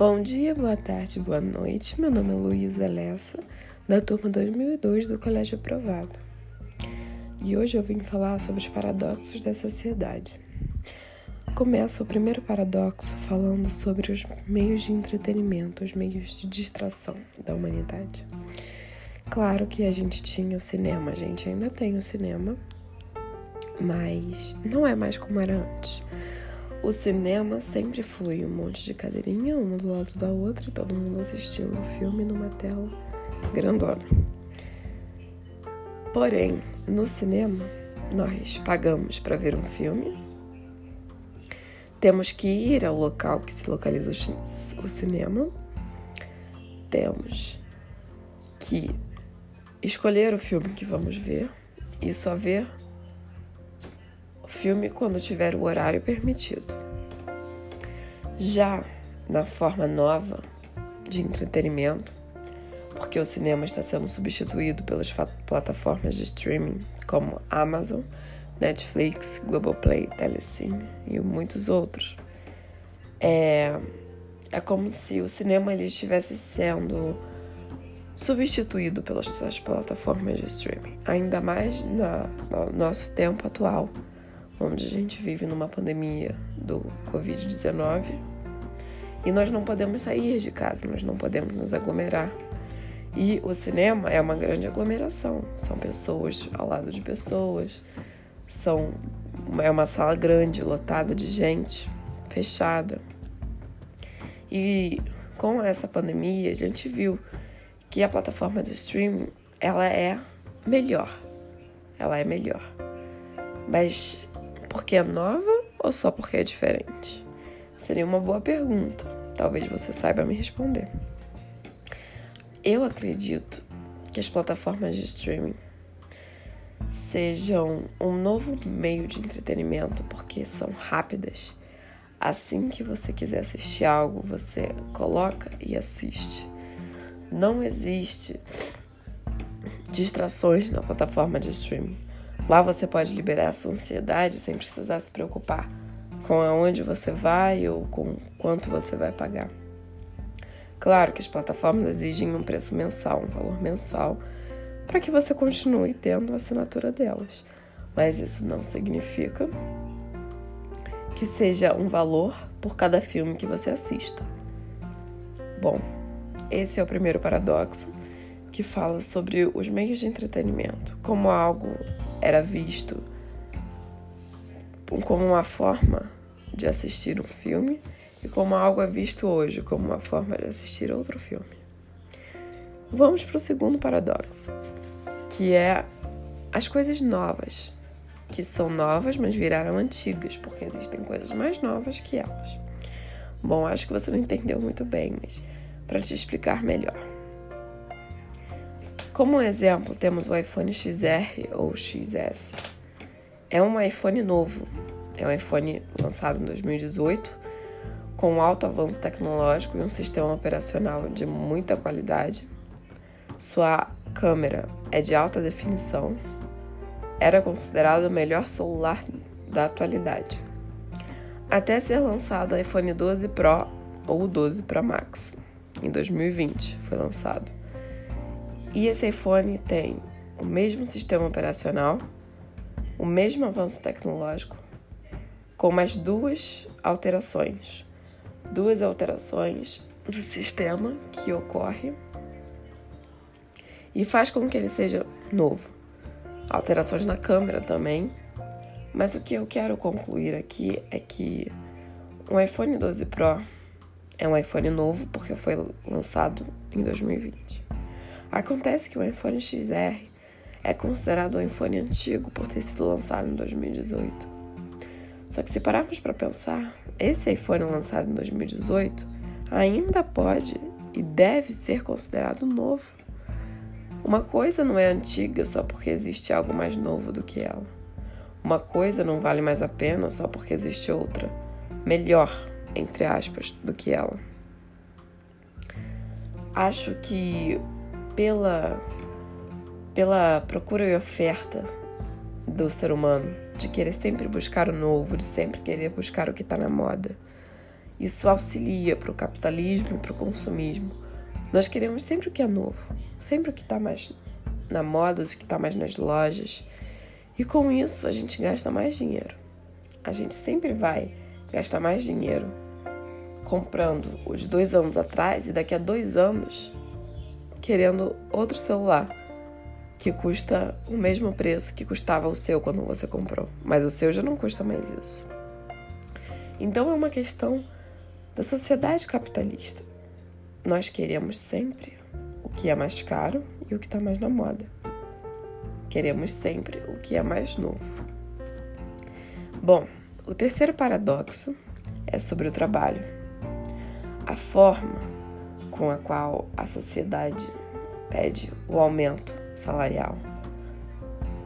Bom dia, boa tarde, boa noite. Meu nome é Luísa Lessa, da turma 2002 do Colégio Aprovado. E hoje eu vim falar sobre os paradoxos da sociedade. Começa o primeiro paradoxo falando sobre os meios de entretenimento, os meios de distração da humanidade. Claro que a gente tinha o cinema, a gente ainda tem o cinema, mas não é mais como era antes. O cinema sempre foi um monte de cadeirinha, uma do lado da outra, e todo mundo assistindo o filme numa tela grandona. Porém, no cinema, nós pagamos para ver um filme, temos que ir ao local que se localiza o cinema, temos que escolher o filme que vamos ver e só ver filme quando tiver o horário permitido. Já na forma nova de entretenimento, porque o cinema está sendo substituído pelas plataformas de streaming como Amazon, Netflix, Globoplay, Telecine e muitos outros. É, é como se o cinema ele estivesse sendo substituído pelas suas plataformas de streaming, ainda mais na, no nosso tempo atual, onde a gente vive numa pandemia do Covid-19 e nós não podemos sair de casa, nós não podemos nos aglomerar. E o cinema é uma grande aglomeração, são pessoas ao lado de pessoas, são é uma sala grande, lotada de gente, fechada. E com essa pandemia, a gente viu que a plataforma de streaming, ela é melhor. Ela é melhor. Mas porque é nova ou só porque é diferente? Seria uma boa pergunta. Talvez você saiba me responder. Eu acredito que as plataformas de streaming sejam um novo meio de entretenimento porque são rápidas. Assim que você quiser assistir algo, você coloca e assiste. Não existe distrações na plataforma de streaming. Lá você pode liberar a sua ansiedade sem precisar se preocupar com aonde você vai ou com quanto você vai pagar. Claro que as plataformas exigem um preço mensal, um valor mensal, para que você continue tendo a assinatura delas. Mas isso não significa que seja um valor por cada filme que você assista. Bom, esse é o primeiro paradoxo que fala sobre os meios de entretenimento como algo era visto como uma forma de assistir um filme e como algo é visto hoje como uma forma de assistir outro filme. Vamos para o segundo paradoxo, que é as coisas novas, que são novas, mas viraram antigas, porque existem coisas mais novas que elas. Bom, acho que você não entendeu muito bem, mas para te explicar melhor. Como exemplo, temos o iPhone XR ou XS. É um iPhone novo, é um iPhone lançado em 2018, com alto avanço tecnológico e um sistema operacional de muita qualidade. Sua câmera é de alta definição. Era considerado o melhor celular da atualidade. Até ser lançado o iPhone 12 Pro ou 12 Pro Max, em 2020 foi lançado. E esse iPhone tem o mesmo sistema operacional, o mesmo avanço tecnológico, com mais duas alterações. Duas alterações do sistema que ocorre e faz com que ele seja novo. Alterações na câmera também. Mas o que eu quero concluir aqui é que o iPhone 12 Pro é um iPhone novo porque foi lançado em 2020. Acontece que o iPhone XR é considerado um iPhone antigo por ter sido lançado em 2018. Só que se pararmos para pensar, esse iPhone lançado em 2018 ainda pode e deve ser considerado novo. Uma coisa não é antiga só porque existe algo mais novo do que ela. Uma coisa não vale mais a pena só porque existe outra, melhor, entre aspas, do que ela. Acho que pela, pela procura e oferta do ser humano, de querer sempre buscar o novo, de sempre querer buscar o que está na moda. Isso auxilia para o capitalismo e para o consumismo. Nós queremos sempre o que é novo, sempre o que está mais na moda, o que está mais nas lojas. E com isso a gente gasta mais dinheiro. A gente sempre vai gastar mais dinheiro comprando os dois anos atrás e daqui a dois anos querendo outro celular que custa o mesmo preço que custava o seu quando você comprou, mas o seu já não custa mais isso. Então é uma questão da sociedade capitalista. Nós queremos sempre o que é mais caro e o que está mais na moda. Queremos sempre o que é mais novo. Bom, o terceiro paradoxo é sobre o trabalho. A forma com a qual a sociedade pede o aumento salarial.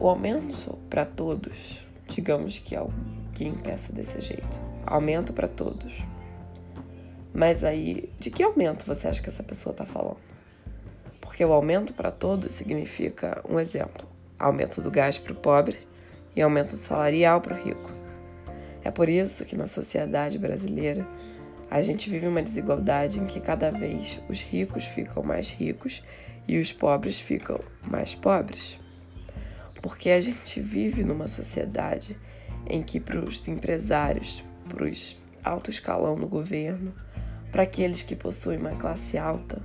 O aumento para todos, digamos que alguém peça desse jeito. Aumento para todos. Mas aí, de que aumento você acha que essa pessoa está falando? Porque o aumento para todos significa, um exemplo, aumento do gás para o pobre e aumento salarial para o rico. É por isso que na sociedade brasileira a gente vive uma desigualdade em que cada vez os ricos ficam mais ricos e os pobres ficam mais pobres. Porque a gente vive numa sociedade em que para os empresários, para os alto escalão no governo, para aqueles que possuem uma classe alta,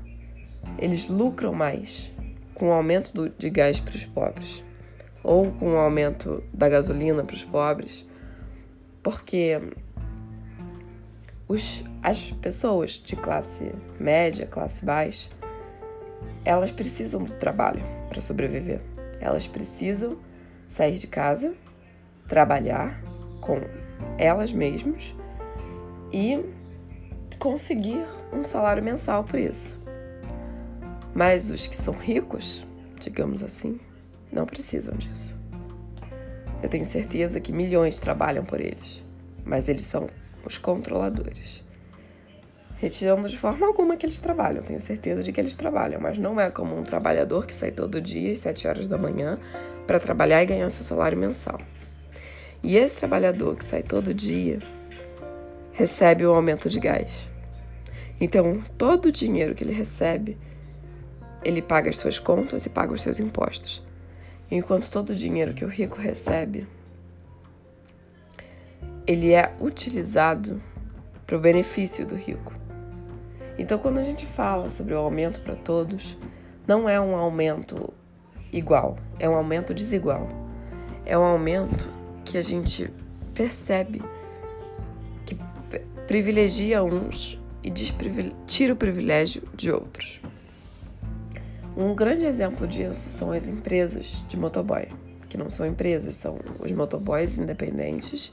eles lucram mais com o aumento do, de gás para os pobres ou com o aumento da gasolina para os pobres, porque os, as pessoas de classe média, classe baixa, elas precisam do trabalho para sobreviver. Elas precisam sair de casa, trabalhar com elas mesmas e conseguir um salário mensal por isso. Mas os que são ricos, digamos assim, não precisam disso. Eu tenho certeza que milhões trabalham por eles, mas eles são os controladores retirando de forma alguma que eles trabalham. Tenho certeza de que eles trabalham, mas não é como um trabalhador que sai todo dia às 7 horas da manhã para trabalhar e ganhar seu salário mensal. E esse trabalhador que sai todo dia recebe o aumento de gás. Então, todo o dinheiro que ele recebe, ele paga as suas contas e paga os seus impostos. Enquanto todo o dinheiro que o rico recebe, ele é utilizado para o benefício do rico. Então, quando a gente fala sobre o aumento para todos, não é um aumento igual, é um aumento desigual. É um aumento que a gente percebe que privilegia uns e tira o privilégio de outros. Um grande exemplo disso são as empresas de motoboy, que não são empresas, são os motoboys independentes,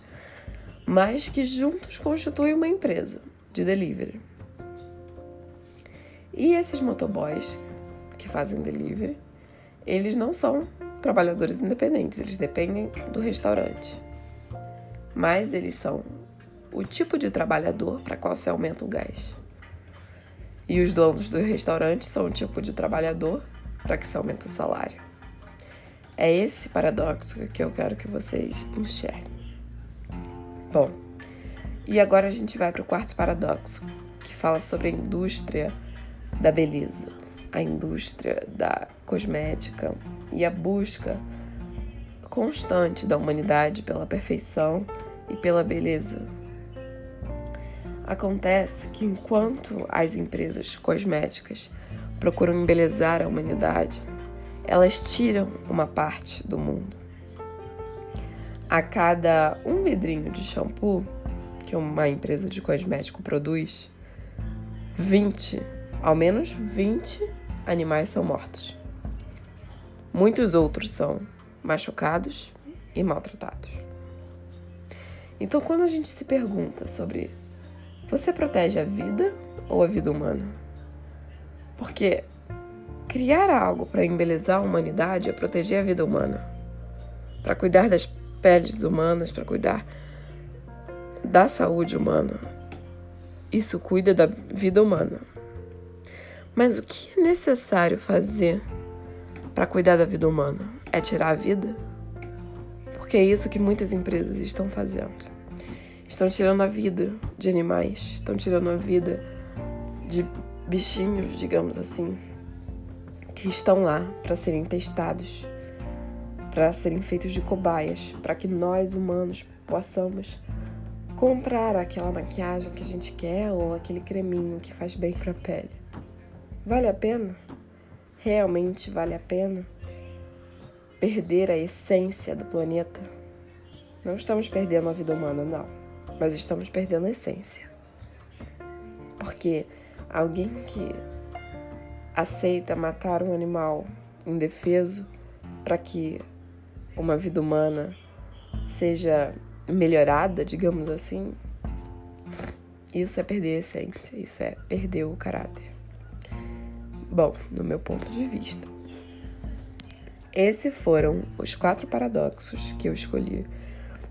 mas que juntos constituem uma empresa de delivery. E esses motoboys que fazem delivery, eles não são trabalhadores independentes, eles dependem do restaurante. Mas eles são o tipo de trabalhador para qual se aumenta o gás. E os donos do restaurante são o tipo de trabalhador para que se aumenta o salário. É esse paradoxo que eu quero que vocês enxerguem. Bom, e agora a gente vai para o quarto paradoxo, que fala sobre a indústria da beleza, a indústria da cosmética e a busca constante da humanidade pela perfeição e pela beleza. Acontece que enquanto as empresas cosméticas procuram embelezar a humanidade, elas tiram uma parte do mundo. A cada um vidrinho de shampoo que uma empresa de cosmético produz, 20 ao menos 20 animais são mortos. Muitos outros são machucados e maltratados. Então, quando a gente se pergunta sobre você protege a vida ou a vida humana? Porque criar algo para embelezar a humanidade é proteger a vida humana, para cuidar das peles humanas, para cuidar da saúde humana. Isso cuida da vida humana. Mas o que é necessário fazer para cuidar da vida humana? É tirar a vida? Porque é isso que muitas empresas estão fazendo. estão tirando a vida de animais, estão tirando a vida de bichinhos, digamos assim, que estão lá para serem testados, para serem feitos de cobaias, para que nós humanos possamos comprar aquela maquiagem que a gente quer ou aquele creminho que faz bem para a pele. Vale a pena? Realmente vale a pena perder a essência do planeta? Não estamos perdendo a vida humana, não, mas estamos perdendo a essência. Porque alguém que aceita matar um animal indefeso para que uma vida humana seja melhorada, digamos assim, isso é perder a essência, isso é perder o caráter. Bom, no meu ponto de vista. Esses foram os quatro paradoxos que eu escolhi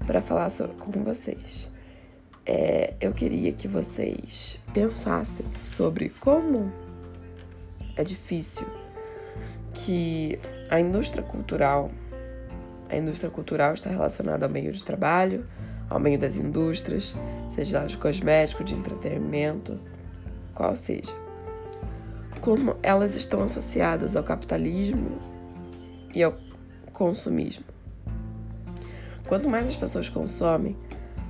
para falar com vocês. É, eu queria que vocês pensassem sobre como é difícil que a indústria cultural, a indústria cultural está relacionada ao meio de trabalho, ao meio das indústrias, seja de cosmético, de entretenimento, qual seja. Como elas estão associadas ao capitalismo e ao consumismo. Quanto mais as pessoas consomem,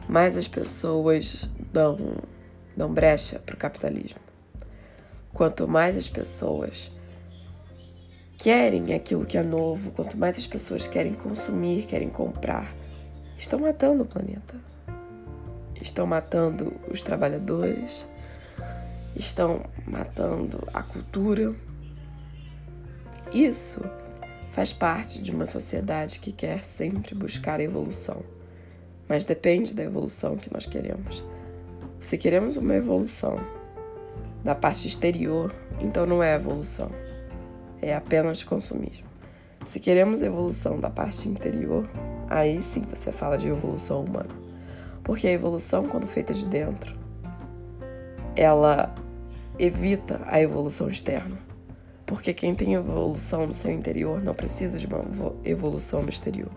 mais as pessoas dão, dão brecha para o capitalismo. Quanto mais as pessoas querem aquilo que é novo, quanto mais as pessoas querem consumir, querem comprar, estão matando o planeta. Estão matando os trabalhadores, estão matando a cultura. Isso faz parte de uma sociedade que quer sempre buscar a evolução, mas depende da evolução que nós queremos. Se queremos uma evolução da parte exterior, então não é evolução, é apenas consumismo. Se queremos evolução da parte interior, aí sim você fala de evolução humana. Porque a evolução, quando feita de dentro, ela evita a evolução externa. Porque quem tem evolução no seu interior não precisa de uma evolução no exterior.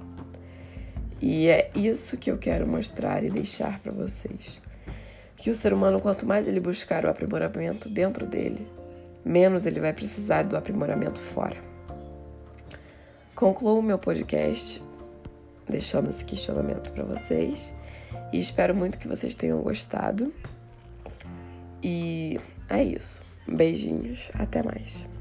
E é isso que eu quero mostrar e deixar para vocês que o ser humano, quanto mais ele buscar o aprimoramento dentro dele, menos ele vai precisar do aprimoramento fora. Concluo meu podcast deixando esse questionamento para vocês e espero muito que vocês tenham gostado. E é isso. Beijinhos, até mais.